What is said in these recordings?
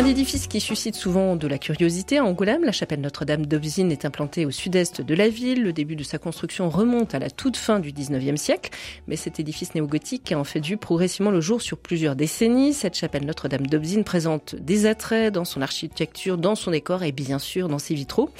Un édifice qui suscite souvent de la curiosité à Angoulême, la chapelle Notre-Dame d'Obzine est implantée au sud-est de la ville. Le début de sa construction remonte à la toute fin du 19e siècle, mais cet édifice néo-gothique a en fait vu progressivement le jour sur plusieurs décennies. Cette chapelle Notre-Dame d'Obzine présente des attraits dans son architecture, dans son décor et bien sûr dans ses vitraux.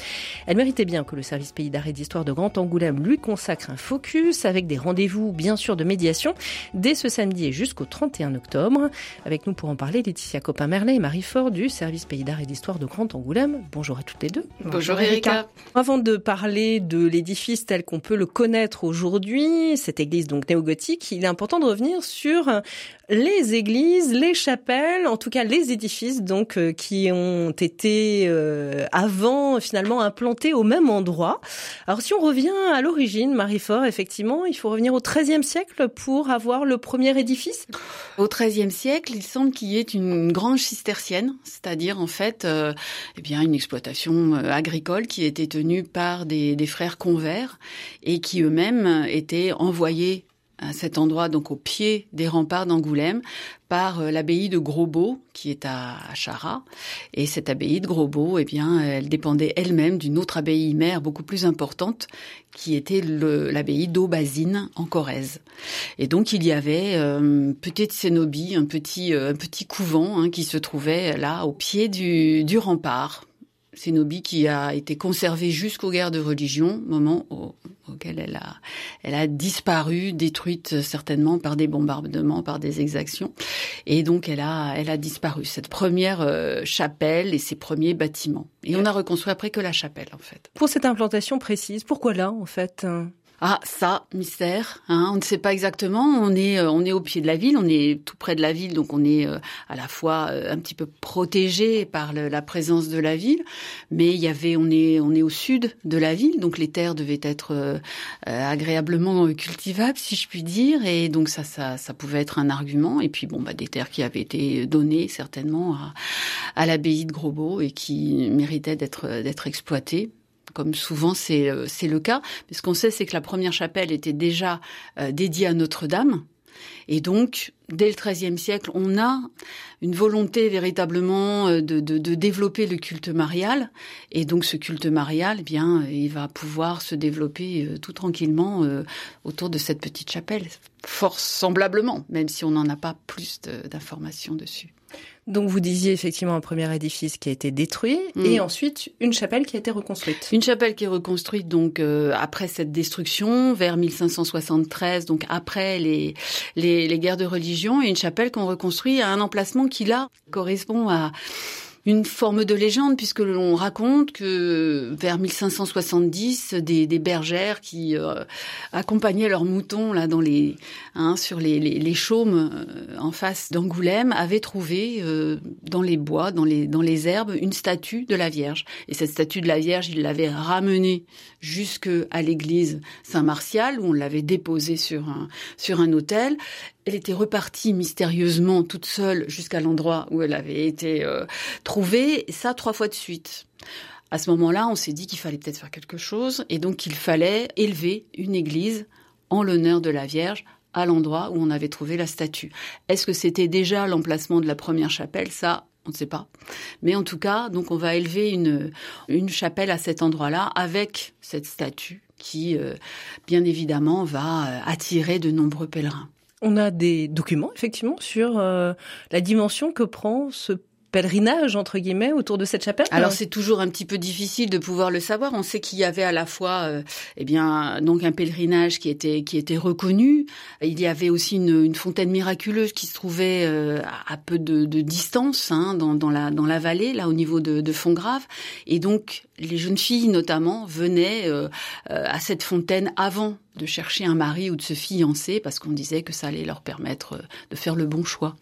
Elle méritait bien que le service pays d'art et d'histoire de Grand Angoulême lui consacre un focus avec des rendez-vous bien sûr de médiation dès ce samedi et jusqu'au 31 octobre. Avec nous pour en parler, Laetitia Copin-Merlet et Marie Fort du service Pays d'Art et d'Histoire de Grand Angoulême. Bonjour à toutes les deux. Bonjour, Erika. Avant de parler de l'édifice tel qu'on peut le connaître aujourd'hui, cette église donc néo-gothique, il est important de revenir sur les églises, les chapelles, en tout cas les édifices donc euh, qui ont été euh, avant finalement implantés au même endroit. Alors si on revient à l'origine, Marie-Fort, effectivement, il faut revenir au XIIIe siècle pour avoir le premier édifice. Au XIIIe siècle, il semble qu'il y ait une grange cistercienne, c'est-à-dire en fait, euh, eh bien une exploitation agricole qui était tenue par des, des frères convers et qui eux-mêmes étaient envoyés à cet endroit, donc au pied des remparts d'Angoulême, par euh, l'abbaye de Grosbeau, qui est à Chara. Et cette abbaye de Grosbeau, eh bien, elle dépendait elle-même d'une autre abbaye mère beaucoup plus importante, qui était l'abbaye d'Aubazine en Corrèze. Et donc il y avait euh, petite cénobie, un petit euh, un petit couvent hein, qui se trouvait là au pied du, du rempart Cénobie qui a été conservée jusqu'aux guerres de religion, moment auquel elle a, disparu, détruite certainement par des bombardements, par des exactions, et donc elle a, disparu cette première euh, chapelle et ses premiers bâtiments. Et on a reconstruit après que la chapelle en fait. Pour cette implantation précise, pourquoi là en fait ah, ça, mystère. Hein, on ne sait pas exactement. On est, euh, on est au pied de la ville, on est tout près de la ville, donc on est euh, à la fois euh, un petit peu protégé par la présence de la ville, mais il y avait, on est, on est au sud de la ville, donc les terres devaient être agréablement cultivables, si je puis dire, et donc ça, ça, ça pouvait être un argument. Et puis bon, bah des terres qui avaient été données certainement à, l'abbaye de Grosbeau et qui méritaient d'être, d'être exploitées comme souvent euh, c'est le cas. Mais ce qu'on sait, c'est que la première chapelle était déjà euh, dédiée à Notre-Dame. Et donc, dès le XIIIe siècle, on a une volonté véritablement euh, de, développer le culte marial. Et donc, ce culte marial, eh bien, il va pouvoir se développer tout tranquillement autour de cette petite chapelle, fort semblablement, même si on n'en a pas plus d'informations dessus. Donc vous disiez effectivement un premier édifice qui a été détruit mm. et ensuite une chapelle qui a été reconstruite. Une chapelle qui est reconstruite donc euh, après cette destruction vers 1573 donc après les, les, les guerres de religion et une chapelle qu'on reconstruit à un emplacement qui là correspond à une forme de légende puisque l'on raconte que vers 1570, des, bergères qui euh, accompagnaient leurs moutons là dans les hein, sur les, les, les chaumes euh, en face d'Angoulême avaient trouvé euh, dans les bois, dans les dans les herbes, une statue de la Vierge. Et cette statue de la Vierge, ils l'avaient ramenée jusque à l'église Saint-Martial où on l'avait déposée sur un sur un autel elle était repartie mystérieusement toute seule jusqu'à l'endroit où elle avait été trouvée, et ça trois fois de suite. À ce moment-là, on s'est dit qu'il fallait peut-être faire quelque chose, et donc qu'il fallait élever une église en l'honneur de la Vierge à l'endroit où on avait trouvé la statue. Est-ce que c'était déjà l'emplacement de la première chapelle? Ça, on ne sait pas. Mais en tout cas, donc on va élever une, une chapelle à cet endroit-là avec cette statue qui, euh, bien évidemment, va euh, attirer de nombreux pèlerins. On a des documents, effectivement, sur euh, la dimension que prend ce pèlerinage entre guillemets autour de cette chapelle? Alors c'est toujours un petit peu difficile de pouvoir le savoir. On sait qu'il y avait à la fois, euh, eh bien, donc un pèlerinage qui était qui était reconnu. Il y avait aussi une, une fontaine miraculeuse qui se trouvait euh, à peu de, de distance hein, dans, dans, la dans la vallée, là au niveau de, de Fontgrave. Et donc les jeunes filles notamment venaient euh, à cette fontaine avant de chercher un mari ou de se fiancer parce qu'on disait que ça allait leur permettre de faire le bon choix.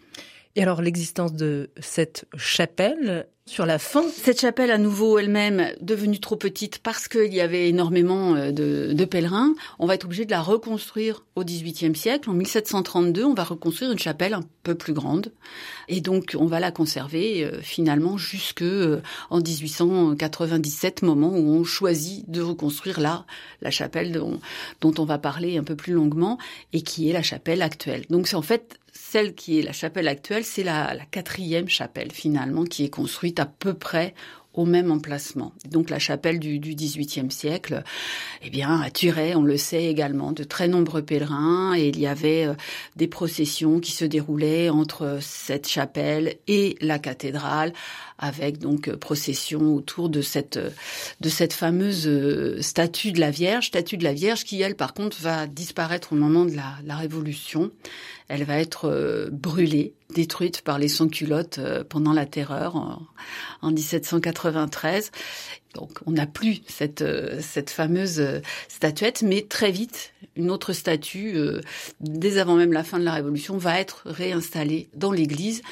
Et alors l'existence de cette chapelle sur la fin. Cette chapelle, à nouveau, elle-même, devenue trop petite parce qu'il y avait énormément euh, de, pèlerins, on va être obligé de la reconstruire au XVIIIe siècle. En 1732, on va reconstruire une chapelle un peu plus grande. Et donc, on va la conserver euh, finalement jusque euh, en 1897, moment où on choisit de reconstruire là la chapelle dont, dont on va parler un peu plus longuement et qui est la chapelle actuelle. Donc, c'est en fait celle qui est la chapelle actuelle, c'est la, quatrième chapelle finalement qui est construite à peu près au même emplacement. Donc la chapelle du, XVIIIe siècle, eh bien, attirait, on le sait également, de très nombreux pèlerins et il y avait euh, des processions qui se déroulaient entre cette chapelle et la cathédrale avec donc euh, procession autour de cette euh, de cette fameuse statue de la Vierge, statue de la Vierge qui elle par contre va disparaître au moment de la, la Révolution. Elle va être brûlée détruite par les sans-culottes euh, pendant la Terreur en, 1793. Donc on n'a plus cette, euh, cette fameuse euh, statuette, mais très vite, une autre statue, dès avant même la fin de la Révolution, va être réinstallée dans l'église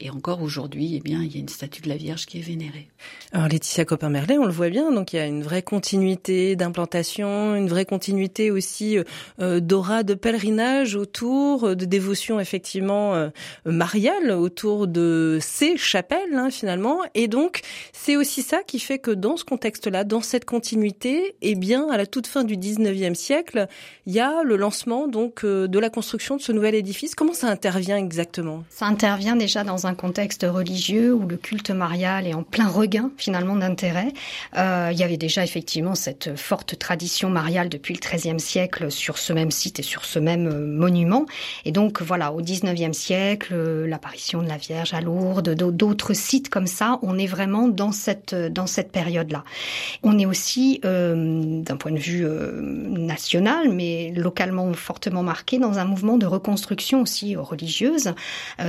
et encore aujourd'hui, eh bien, il y a une statue de la Vierge qui est vénérée. Alors Laetitia Copin-Merlet, on le voit bien, donc il y a une vraie continuité d'implantation, une vraie continuité aussi euh, euh d'aura de pèlerinage autour, euh, de dévotion effectivement euh, mariale autour de ces chapelles hein, finalement. Et donc c'est aussi ça qui fait que dans ce contexte-là, dans cette continuité, eh bien, à la toute fin du 19e siècle, il y a le lancement donc de la construction de ce nouvel édifice. Comment ça intervient exactement? Ça intervient déjà dans un un contexte religieux où le culte marial est en plein regain finalement d'intérêt. Euh, il y avait déjà effectivement cette forte tradition mariale depuis le XIIIe siècle sur ce même site et sur ce même euh, monument. Et donc voilà, au XIXe siècle, euh, l'apparition de la Vierge à Lourdes, d'autres sites comme ça, on est vraiment dans cette dans cette période-là. On est aussi d'un point de vue national, mais localement fortement marqué dans un mouvement de reconstruction aussi religieuse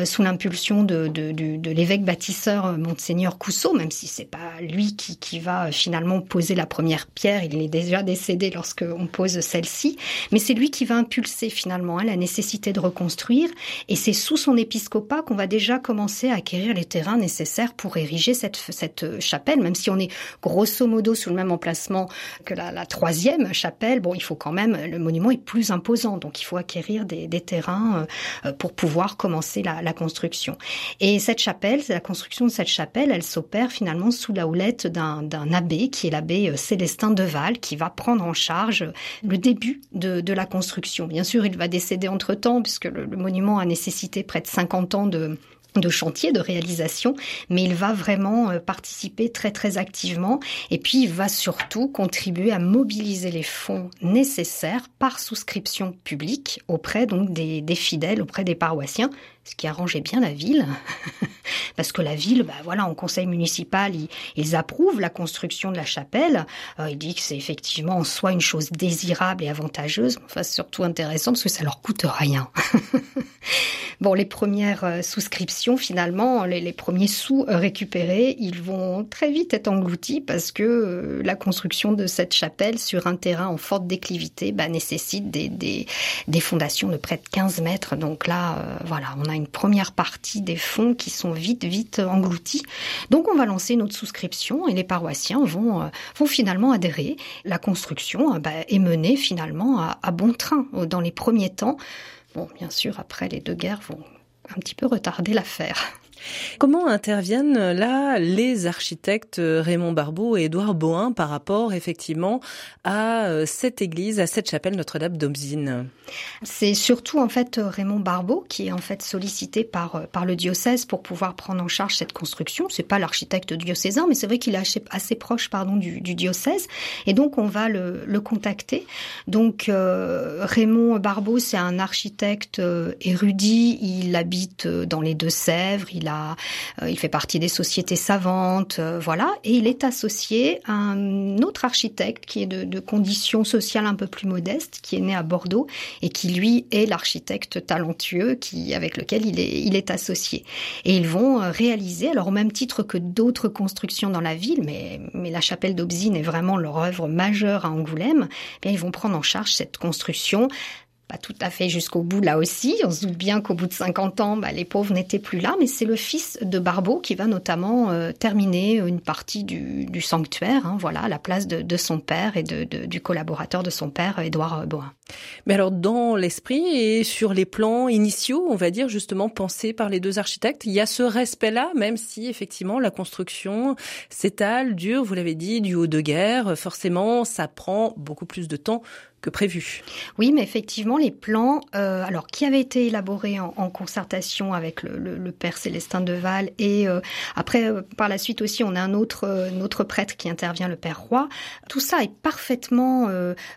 sous l'impulsion de, de, l'évêque bâtisseur euh, Monseigneur Cousseau, même si c'est pas lui qui, qui va euh, finalement poser la première pierre, il est déjà décédé lorsque on pose celle-ci, mais c'est lui qui va impulser finalement hein, la nécessité de reconstruire, et c'est sous son épiscopat qu'on va déjà commencer à acquérir les terrains nécessaires pour ériger cette, cette euh, chapelle, même si on est grosso modo sous le même emplacement que la, la troisième chapelle, bon, il faut quand même, le monument est plus imposant, donc il faut acquérir des, des terrains pour pouvoir commencer la, la construction. Et cette chapelle, la construction de cette chapelle, elle s'opère finalement sous la houlette d'un abbé, qui est l'abbé euh, Célestin de Val, qui va prendre en charge le début de, de la construction. Bien sûr, il va décéder entre-temps, puisque le, le monument a nécessité près de 50 ans de de chantier, de réalisation, mais il va vraiment euh, participer très très activement et puis il va surtout contribuer à mobiliser les fonds nécessaires par souscription publique auprès donc des, des fidèles, auprès des paroissiens, ce qui arrangeait bien la ville, parce que la ville, bah voilà, en conseil municipal, ils, approuvent la construction de la chapelle. Euh, ils disent que c'est effectivement soit une chose désirable et avantageuse, enfin surtout intéressant parce que ça leur coûte rien. bon, les premières euh, souscriptions, finalement, les, premiers sous récupérés, ils vont très vite être engloutis parce que euh, la construction de cette chapelle sur un terrain en forte déclivité bah, nécessite des, fondations de près de 15 mètres. Donc là, voilà, on a une première partie des fonds qui sont vite, vite engloutis. Donc on va lancer notre souscription et les paroissiens vont, euh, vont finalement adhérer. La construction euh, bah, est menée finalement à, à bon train dans les premiers temps. Bon, bien sûr, après les deux guerres vont un petit peu retarder l'affaire. Comment interviennent euh, là les architectes euh, Raymond Barbeau et Édouard Boin par rapport effectivement à euh, cette église, à cette chapelle Notre-Dame d'Aubzine C'est surtout en fait Raymond Barbeau qui est en fait sollicité par par le diocèse pour pouvoir prendre en charge cette construction. C'est pas l'architecte diocésain, mais c'est vrai qu'il est assez, proche pardon du, du, diocèse et donc on va le, le contacter. Donc Raymond Barbeau c'est un architecte érudit, il habite dans les Deux-Sèvres, il euh, il fait partie des sociétés savantes, euh, voilà, et il est associé à un autre architecte qui est de, conditions sociales un peu plus modestes, qui est né à Bordeaux et qui lui est l'architecte talentueux qui avec lequel il est associé. Et ils vont euh, réaliser, alors au même titre que d'autres constructions dans la ville, mais mais la chapelle d'Aubzine est vraiment leur œuvre majeure à Angoulême, eh bien ils vont prendre en charge cette construction pas tout à fait jusqu'au bout là aussi. On se doute bien qu'au bout de 50 ans, bah, les pauvres n'étaient plus là, mais c'est le fils de Barbeau qui va notamment euh, terminer une partie du, du sanctuaire, hein, voilà, à la place de, de son père et de, de, du collaborateur de son père, Édouard Boin. Mais alors, dans l'esprit et sur les plans initiaux, on va dire justement pensés par les deux architectes, il y a ce respect-là, même si effectivement la construction s'étale, dure, vous l'avez dit, du haut de guerre, forcément, ça prend beaucoup plus de temps que prévu. Oui, mais effectivement, les plans, euh, alors qui avaient été élaborés en, concertation avec le, père Célestin de Val et euh, après euh, par la suite aussi, on a un autre prêtre qui intervient, le père Roi. Tout ça est parfaitement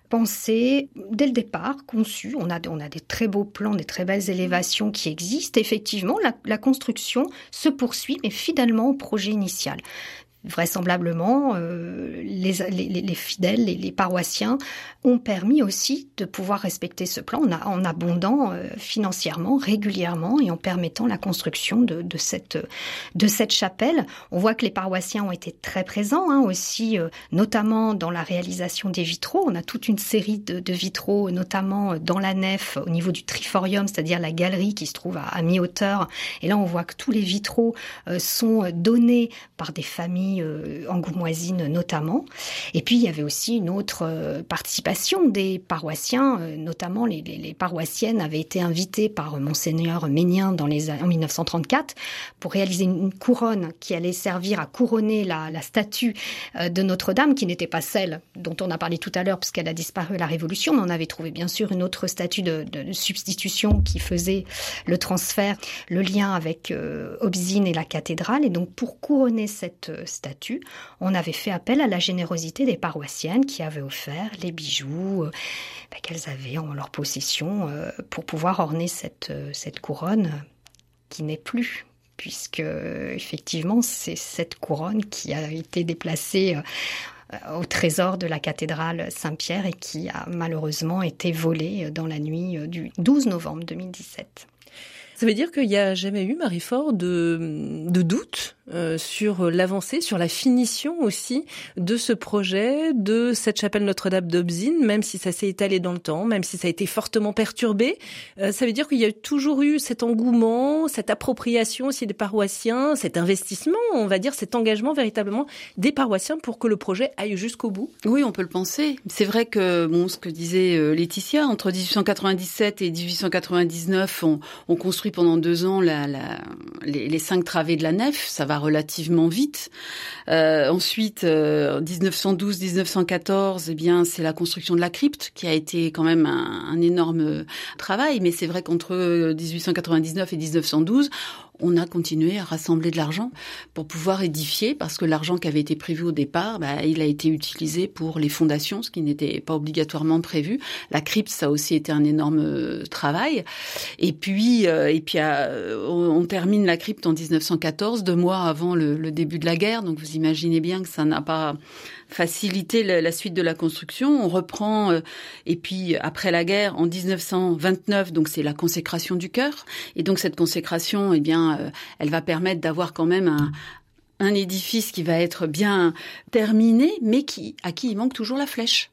pensé dès le départ, conçu. On a on a des très beaux plans, des très belles élévations qui existent. Effectivement, la, la construction se poursuit, mais fidèlement au projet initial vraisemblablement, euh, les, les, les, fidèles, les, les, paroissiens ont permis aussi de pouvoir respecter ce plan en, abondant euh, financièrement, régulièrement et en permettant la construction de, de, cette, de cette chapelle. On voit que les paroissiens ont été très présents hein, aussi, euh, notamment dans la réalisation des vitraux. On a toute une série de, de, vitraux, notamment dans la nef, au niveau du triforium, c'est-à-dire la galerie qui se trouve à, à mi-hauteur. Et là, on voit que tous les vitraux euh, sont donnés par des familles euh, angoumoisine notamment. Et puis il y avait aussi une autre euh, participation des paroissiens, euh, notamment les, paroissiennes avaient été invitées par monseigneur Ménien dans les en 1934 pour réaliser une couronne qui allait servir à couronner la, statue de Notre-Dame, qui n'était pas celle dont on a parlé tout à l'heure puisqu'elle a disparu à la Révolution. On avait trouvé bien sûr une autre statue de substitution qui faisait le transfert, le lien avec euh, Obzine et la cathédrale. Et donc pour couronner cette on avait fait appel à la générosité des paroissiennes qui avaient offert les bijoux euh, bah, qu'elles avaient en leur possession euh, pour pouvoir orner cette, euh, cette couronne qui n'est plus puisque effectivement c'est cette couronne qui a été déplacée au trésor de la cathédrale Saint-Pierre et qui a malheureusement été volée dans la nuit du 12 novembre 2017. Ça veut dire qu'il n'y a jamais eu, Marie-Fort, de, de doute euh, sur l'avancée, sur la finition aussi de ce projet, de cette chapelle Notre-Dame d'Obzine, même si ça s'est étalé dans le temps, même si ça a été fortement perturbé. Euh, ça veut dire qu'il y a toujours eu cet engouement, cette appropriation aussi des paroissiens, cet investissement, on va dire, cet engagement véritablement des paroissiens pour que le projet aille jusqu'au bout. Oui, on peut le penser. C'est vrai que, bon, ce que disait euh, Laetitia, entre 1897 et 1899, on, on construit pendant deux ans les, cinq travées de la nef. Ça va relativement vite. Euh, ensuite, euh, 1912-1914, eh bien, c'est la construction de la crypte qui a été quand même un énorme travail. Mais c'est vrai qu'entre 1899 et 1912, on a continué à rassembler de l'argent pour pouvoir édifier, parce que l'argent qui avait été prévu au départ, bah, il a été utilisé pour les fondations, ce qui n'était pas obligatoirement prévu. La crypte, ça a aussi été un énorme euh, travail. Et puis, euh, et puis euh, on, termine la crypte en 1914, deux mois avant le, le début de la guerre. Donc vous imaginez bien que ça n'a pas faciliter la, suite de la construction. On reprend, euh, et puis après la guerre, en 1929, donc c'est la consécration du cœur. Et donc cette consécration, eh bien, euh, elle va permettre d'avoir quand même un, un édifice qui va être bien terminé, mais qui, à qui il manque toujours la flèche.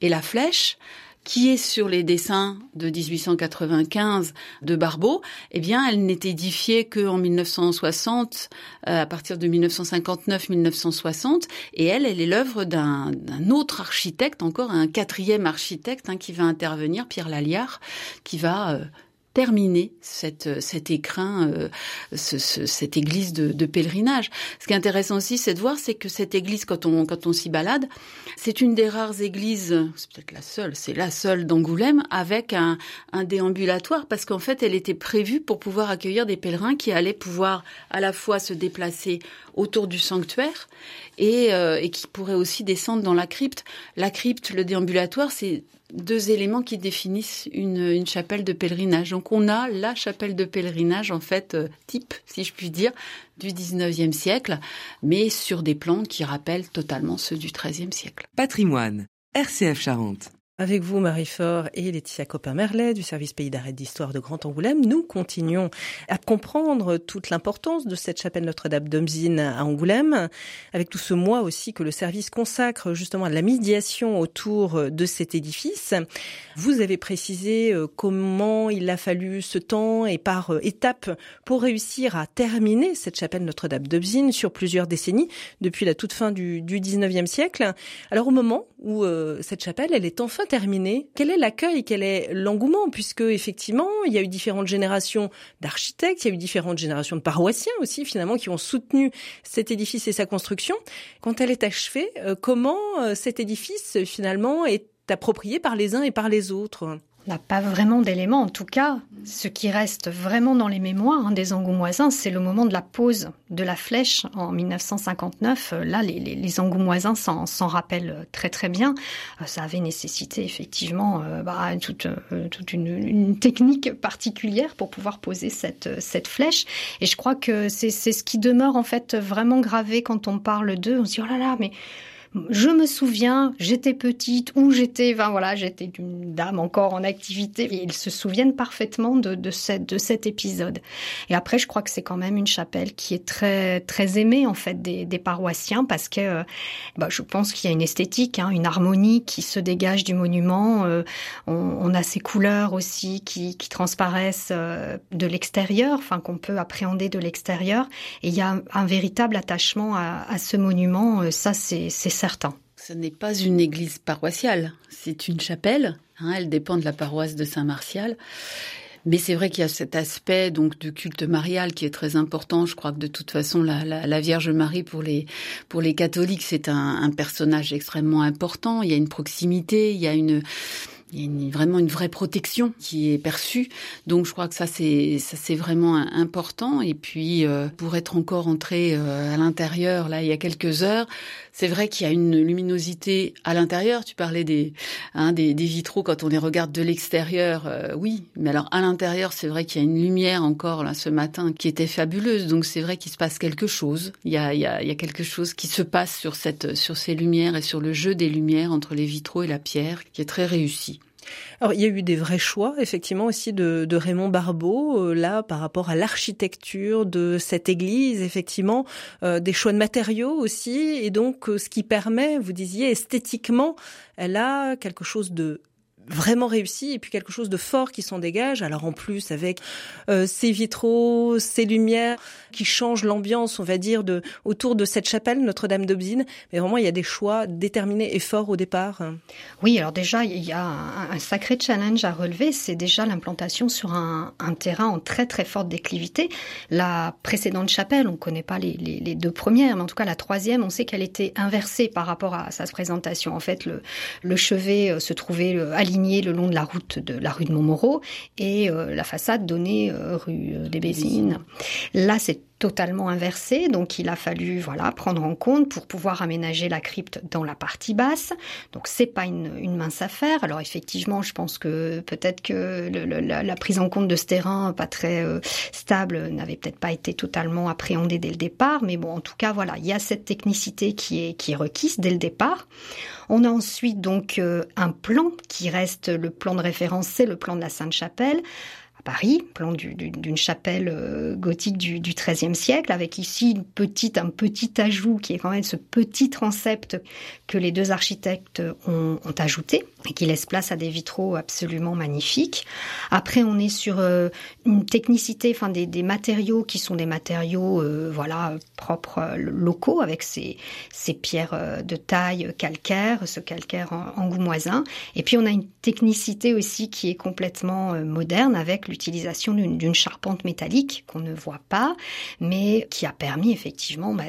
Et la flèche, qui est sur les dessins de 1895 de Barbeau, eh bien, elle n'est édifiée qu'en 1960, euh, à partir de 1959-1960, et elle, elle est l'œuvre d'un autre architecte, encore un quatrième architecte hein, qui va intervenir, Pierre Lalliard, qui va euh, terminer cette, cet écrin, euh, ce, ce, cette église de, de, pèlerinage. Ce qui est intéressant aussi, c'est de voir, c'est que cette église, quand on, quand on s'y balade, c'est une des rares églises, c'est peut-être la seule, c'est la seule d'Angoulême, avec un, un déambulatoire, parce qu'en fait, elle était prévue pour pouvoir accueillir des pèlerins qui allaient pouvoir à la fois se déplacer autour du sanctuaire et, euh, et qui pourraient aussi descendre dans la crypte. La crypte, le déambulatoire, c'est deux éléments qui définissent une, une, chapelle de pèlerinage. Donc on a la chapelle de pèlerinage en fait euh, type, si je puis dire, du 19e siècle, mais sur des plans qui rappellent totalement ceux du 13e siècle. Patrimoine, RCF Charente. Avec vous, Marie-Fort et Laetitia Copin-Merlet du service Pays d'arrêt d'histoire de Grand Angoulême, nous continuons à comprendre toute l'importance de cette chapelle Notre-Dame d'Omzine à Angoulême, avec tout ce mois aussi que le service consacre justement à la médiation autour de cet édifice. Vous avez précisé euh, comment il a fallu ce temps et par euh, étapes pour réussir à terminer cette chapelle Notre-Dame d'Omzine sur plusieurs décennies, depuis la toute fin du, du 19e siècle. Alors au moment où euh, cette chapelle, elle est enfin terminée, quel est l'accueil, quel est l'engouement, puisque effectivement, il y a eu différentes générations d'architectes, il y a eu différentes générations de paroissiens aussi, finalement, qui ont soutenu cet édifice et sa construction. Quand elle est achevée, euh, comment euh, cet édifice, finalement, est approprié par les uns et par les autres? On n'a pas vraiment d'éléments. En tout cas, ce qui reste vraiment dans les mémoires hein, des Angoumoisins, c'est le moment de la pose de la flèche en 1959. Là, les, Angoumoisins s'en rappellent très très bien. Euh, ça avait nécessité effectivement euh, bah, toute, euh, toute une, une, technique particulière pour pouvoir poser cette, cette flèche. Et je crois que c'est ce qui demeure en fait vraiment gravé quand on parle d'eux. On se dit oh là là, mais je me souviens, j'étais petite ou j'étais, enfin voilà, j'étais une dame encore en activité. Et ils se souviennent parfaitement de, cette, de cet épisode. Et après, je crois que c'est quand même une chapelle qui est très très aimée en fait des, paroissiens parce que euh, bah, je pense qu'il y a une esthétique, hein, une harmonie qui se dégage du monument. Euh, on, a ces couleurs aussi qui, qui transparaissent euh, de l'extérieur, enfin qu'on peut appréhender de l'extérieur. Et il y a un, véritable attachement à, à ce monument. Ça, c'est Ce n'est pas une église paroissiale, c'est une chapelle. Hein, elle dépend de la paroisse de Saint-Martial. Mais c'est vrai qu'il y a cet aspect donc de culte marial qui est très important. Je crois que de toute façon, la, la, Vierge Marie pour les pour les catholiques, c'est un, personnage extrêmement important. Il y a une proximité, il y a une il y a une, vraiment une vraie protection qui est perçue. Donc je crois que ça c'est ça c'est vraiment important. Et puis euh, pour être encore entré euh, à l'intérieur là il y a quelques heures, c'est vrai qu'il y a une luminosité à l'intérieur. Tu parlais des, hein, des, vitraux quand on les regarde de l'extérieur, euh, oui. Mais alors à l'intérieur, c'est vrai qu'il y a une lumière encore là ce matin qui était fabuleuse. Donc c'est vrai qu'il se passe quelque chose. Il y a, il y a, il y a quelque chose qui se passe sur cette sur ces lumières et sur le jeu des lumières entre les vitraux et la pierre qui est très réussi. Alors, il y a eu des vrais choix, effectivement, aussi de, Raymond Barbeau, euh, là, par rapport à l'architecture de cette église, effectivement, euh, des choix de matériaux aussi, et donc, euh, ce qui permet, vous disiez, esthétiquement, elle a quelque chose de vraiment réussi et puis quelque chose de fort qui s'en dégage. Alors en plus avec euh, ces vitraux, ces lumières qui changent l'ambiance, on va dire, de autour de cette chapelle Notre-Dame d'Aubzine. Mais vraiment, il y a des choix déterminés et forts au départ. Oui, alors déjà, il y a un, sacré challenge à relever. C'est déjà l'implantation sur un, terrain en très très forte déclivité. La précédente chapelle, on ne connaît pas les, les, deux premières, mais en tout cas la troisième, on sait qu'elle était inversée par rapport à sa présentation. En fait, le, le chevet euh, se trouvait euh, le long de la route de la rue de Montmoreau et euh, la façade donnée euh, rue euh, des Bézines. Là, c'est totalement inversé, donc il a fallu voilà prendre en compte pour pouvoir aménager la crypte dans la partie basse. Donc c'est pas une, une, mince affaire. Alors effectivement, je pense que peut-être que le, le, la, la, prise en compte de ce terrain pas très euh, stable n'avait peut-être pas été totalement appréhendée dès le départ, mais bon, en tout cas voilà, il y a cette technicité qui est qui est requise dès le départ. On a ensuite donc euh, un plan qui reste le plan de référence, c'est le plan de la Sainte-Chapelle Paris, plan d'une chapelle euh, gothique du, XIIIe siècle, avec ici un petit ajout qui est quand même ce petit transept que les deux architectes ont, ajouté et qui laisse place à des vitraux absolument magnifiques. Après, on est sur euh, une technicité, enfin des, matériaux qui sont des matériaux, euh, voilà, propres locaux avec ces, ces pierres de taille calcaire, ce calcaire angoumoisin. Et puis on a une technicité aussi qui est complètement moderne avec l'utilisation d'une charpente métallique qu'on ne voit pas, mais qui a permis effectivement bah,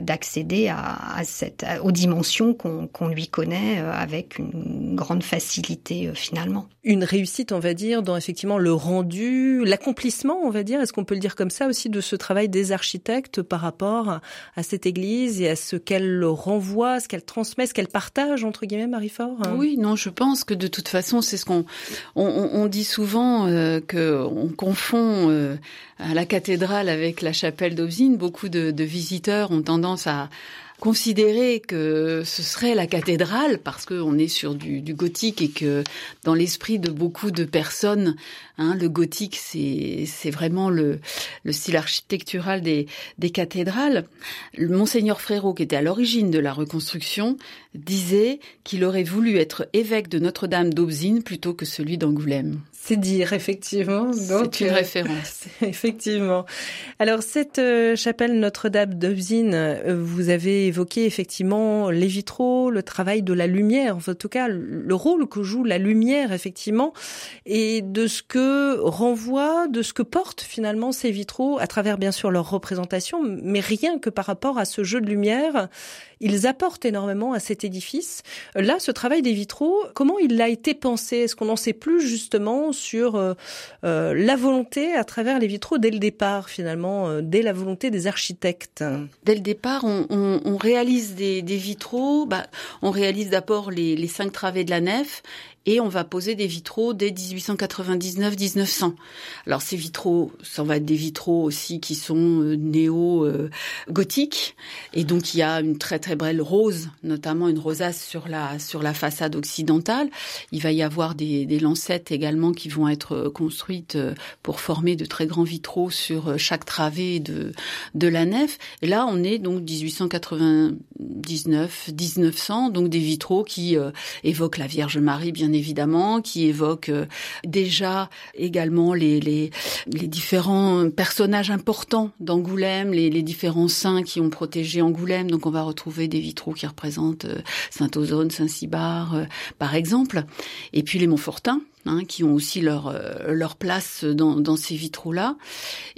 d'accéder à, à cette, aux dimensions qu'on qu lui connaît avec une grande facilité euh, finalement. Une réussite, on va dire, dans effectivement le rendu, l'accomplissement, on va dire, est-ce qu'on peut le dire comme ça aussi, de ce travail des architectes par rapport à cette église et à ce qu'elle renvoie, ce qu'elle transmet, ce qu'elle partage, entre guillemets, Marie-Fort Oui, non, je pense que de toute façon, c'est ce qu'on on, on, dit souvent, euh, que on confond la cathédrale avec la chapelle d'Aubzine. Beaucoup de, de visiteurs ont tendance à considérer que ce serait la cathédrale parce qu'on est sur du, du, gothique et que dans l'esprit de beaucoup de personnes, hein, le gothique c'est vraiment le, le style architectural des, des cathédrales. Le monseigneur Frérot, qui était à l'origine de la reconstruction, disait qu'il aurait voulu être évêque de Notre-Dame d'Aubzine plutôt que celui d'Angoulême. C'est dire, effectivement. C'est une euh, référence. Effectivement. Alors, cette euh, chapelle Notre-Dame d'Aubzine, euh, vous avez évoqué effectivement les vitraux, le travail de la lumière, en tout cas, le rôle que joue la lumière, effectivement, et de ce que renvoie, de ce que portent finalement ces vitraux à travers, bien sûr, leur représentation, mais rien que par rapport à ce jeu de lumière, ils apportent énormément à cet édifice. Là, ce travail des vitraux, comment il a été pensé? Est-ce qu'on en sait plus, justement, sur euh, euh, la volonté à travers les vitraux dès le départ, finalement, euh, dès la volonté des architectes? Dès le départ, on, on, on réalise des, des vitraux. Bah, on réalise d'abord les, les cinq travées de la nef et on va poser des vitraux dès 1899-1900. Alors ces vitraux, ça va être des vitraux aussi qui sont euh, néo-gothiques et donc il y a une très très belle rose, notamment une rosace sur la sur la façade occidentale. Il va y avoir des, lancettes également qui vont être euh, construites euh, pour former de très grands vitraux sur chaque travée de de la nef. Et là, on est donc 1899-1900, donc des vitraux qui évoquent la Vierge Marie bien évidemment, qui évoque euh, déjà également les, les, les, différents personnages importants d'Angoulême, les, les, différents saints qui ont protégé Angoulême. Donc on va retrouver des vitraux qui représentent euh, Saint-Ozone, Saint-Cybard, euh, par exemple. Et puis les Montfortins, Hein, qui ont aussi leur euh, leur place dans, dans ces vitraux là.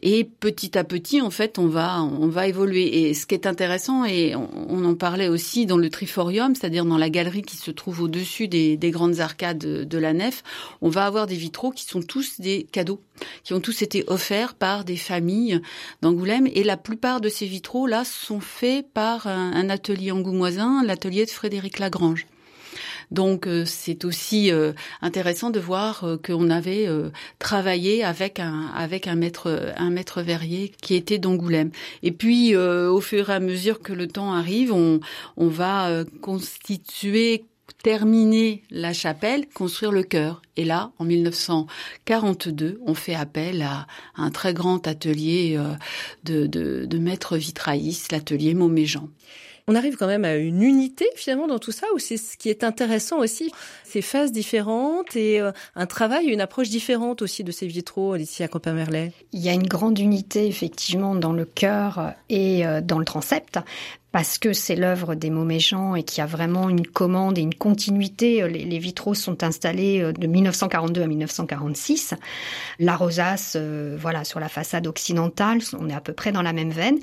Et petit à petit, en fait, on va on va évoluer. Et ce qui est intéressant, et on, en parlait aussi dans le triforium, c'est-à-dire dans la galerie qui se trouve au-dessus des, des grandes arcades de, la nef, on va avoir des vitraux qui sont tous des cadeaux, qui ont tous été offerts par des familles d'Angoulême. Et la plupart de ces vitraux là sont faits par un, un atelier angoumoisin, l'atelier de Frédéric Lagrange. Donc euh, c'est aussi euh, intéressant de voir euh, qu'on avait travaillé avec un avec un maître un maître verrier qui était d'Angoulême. Et puis au fur et à mesure que le temps arrive, on on va constituer terminer la chapelle, construire le chœur. Et là, en 1942, on fait appel à un très grand atelier de, de, de maître vitrailliste, l'atelier Mauméjean on arrive quand même à une unité finalement dans tout ça, ou c'est ce qui est intéressant aussi, ces phases différentes et euh, un travail, une approche différente aussi de ces vitraux, Alicia Copin-Merlet. Il y a une grande unité effectivement dans le cœur et euh, dans le transept, parce que c'est l'œuvre des Moméjean et qu'il y a vraiment une commande et une continuité. Les, vitraux sont installés euh, de 1942 à 1946. La rosace, voilà, sur la façade occidentale, on est à peu près dans la même veine.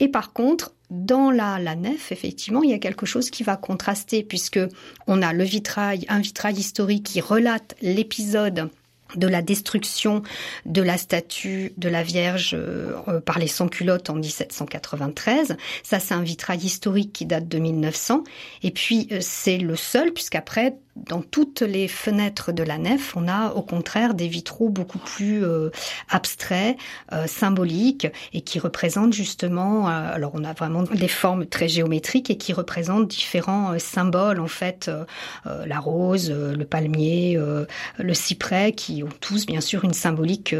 Et par contre, dans la, nef, effectivement, il y a quelque chose qui va contraster puisque on a le vitrail, un vitrail historique qui relate l'épisode de la destruction de la statue de la Vierge euh, par les sans-culottes en 1793. Ça, c'est un vitrail historique qui date de 1900. Et puis, euh, c'est le seul, puisqu'après, dans toutes les fenêtres de la nef, on a au contraire des vitraux beaucoup plus euh, abstraits, euh, symboliques, et qui représentent justement, euh, alors on a vraiment des formes très géométriques et qui représentent différents symboles, en fait, la rose, le palmier, le cyprès, qui tous bien sûr une symbolique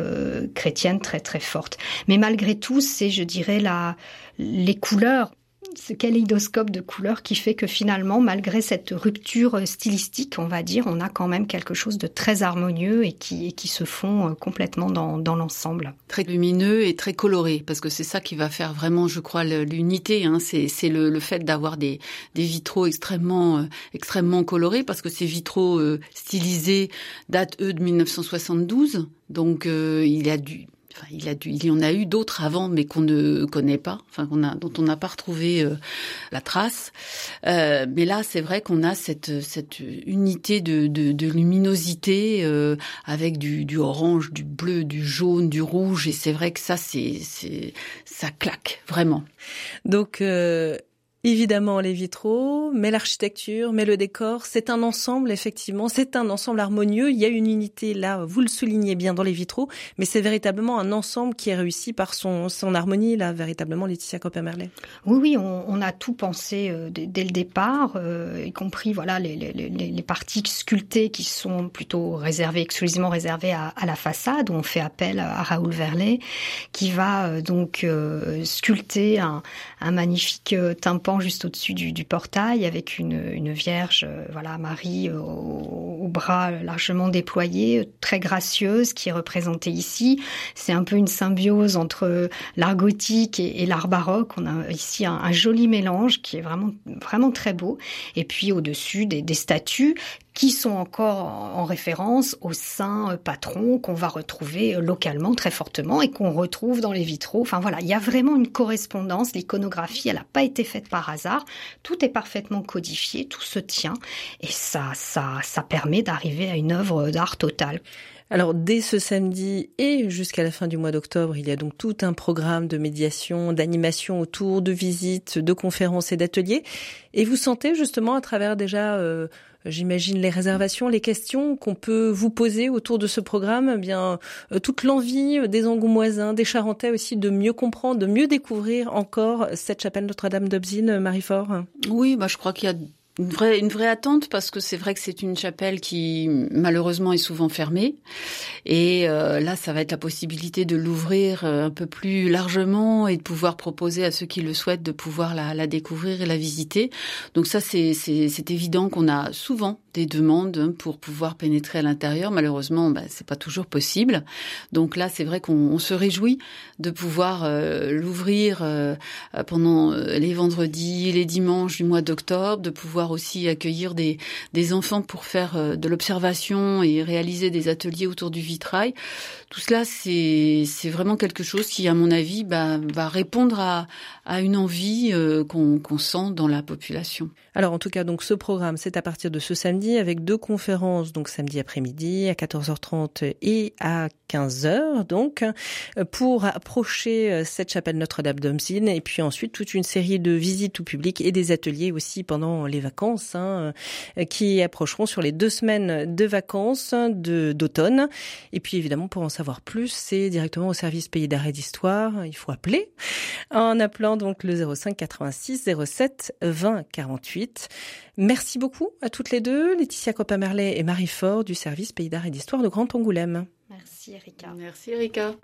chrétienne très très forte. Mais malgré tout, c'est, je dirais, la, les couleurs ce kaléidoscope de couleurs qui fait que finalement, malgré cette rupture stylistique, on va dire, on a quand même quelque chose de très harmonieux et qui, qui se fond euh, complètement dans, dans l'ensemble. Très lumineux et très coloré, parce que c'est ça qui va faire vraiment, je crois, l'unité. Hein. C'est le, le, fait d'avoir des, des vitraux extrêmement, euh, extrêmement colorés, parce que ces vitraux euh, stylisés datent, eux, de 1972. Donc, il y a du, Il, y en a eu d'autres avant, mais qu'on ne connaît pas, dont on n'a pas retrouvé euh, la trace. Euh, mais là, c'est vrai qu'on a cette, unité de, luminosité euh, avec du, orange, du bleu, du jaune, du rouge, et c'est vrai que ça, ça claque vraiment. Donc évidemment les vitraux, mais l'architecture, mais le décor, c'est un ensemble effectivement, c'est un ensemble harmonieux. Il y a une unité là, vous le soulignez bien dans les vitraux, mais c'est véritablement un ensemble qui est réussi par son, son harmonie là, véritablement Laetitia Copper-Merlet. Oui, oui, on, on, a tout pensé euh, dès, le départ, euh, y compris voilà les, les, les, les, parties sculptées qui sont plutôt réservées, exclusivement réservées à, à la façade, où on fait appel à Raoul Verlet, qui va euh, donc euh, sculpter un, un magnifique euh, juste au-dessus du, portail avec une, Vierge, euh, voilà, Marie euh, au, bras largement déployé, très gracieuse, qui est représentée ici. C'est un peu une symbiose entre l'art gothique et, l'art baroque. On a ici un, un, joli mélange qui est vraiment, vraiment très beau. Et puis au-dessus des, des statues qui sont encore en référence au saint patron qu'on va retrouver localement très fortement et qu'on retrouve dans les vitraux. Enfin voilà, il y a vraiment une correspondance. L'iconographie, elle n'a pas été faite par hasard. Tout est parfaitement codifié, tout se tient et ça, ça, ça permet d'arriver à une œuvre d'art totale. Alors dès ce samedi et jusqu'à la fin du mois d'octobre, il y a donc tout un programme de médiation, d'animation autour, de visites, de conférences et d'ateliers. Et vous sentez justement à travers déjà euh, j'imagine les réservations, les questions qu'on peut vous poser autour de ce programme, eh bien euh, toute l'envie des Angoumoisins, des Charentais aussi de mieux comprendre, de mieux découvrir encore cette chapelle Notre-Dame d'Obzine, Marie-Fort. Oui, bah je crois qu'il y a une vraie, une vraie attente parce que c'est vrai que c'est une chapelle qui malheureusement est souvent fermée et euh, là ça va être la possibilité de l'ouvrir euh, un peu plus largement et de pouvoir proposer à ceux qui le souhaitent de pouvoir la, la découvrir et la visiter. Donc ça c'est c'est évident qu'on a souvent des demandes pour pouvoir pénétrer à l'intérieur. Malheureusement, bah, c'est pas toujours possible. Donc là, c'est vrai qu'on se réjouit de pouvoir euh, l'ouvrir euh, pendant euh, les vendredis, les dimanches du mois d'octobre, de pouvoir aussi accueillir des, enfants pour faire euh, de l'observation et réaliser des ateliers autour du vitrail. Tout cela, c'est vraiment quelque chose qui, à mon avis, bah, va répondre à, à une envie euh, qu'on qu sent dans la population. Alors, en tout cas, donc ce programme, c'est à partir de ce samedi avec deux conférences, donc samedi après-midi à 14h30 et à 15h, donc, pour approcher cette chapelle Notre-Dame d'Omsine et puis ensuite toute une série de visites au public et des ateliers aussi pendant les vacances hein, qui approcheront sur les deux semaines de vacances d'automne. Et puis évidemment, pour en savoir plus, c'est directement au service pays d'arrêt d'histoire. Il faut appeler en appelant donc le 05 86 07 20 48. Merci beaucoup à toutes les deux, Laetitia Coppa-Merlet et Marie Fort du service pays d'arrêt d'histoire de Grand Angoulême. Merci Erika. Merci Erika.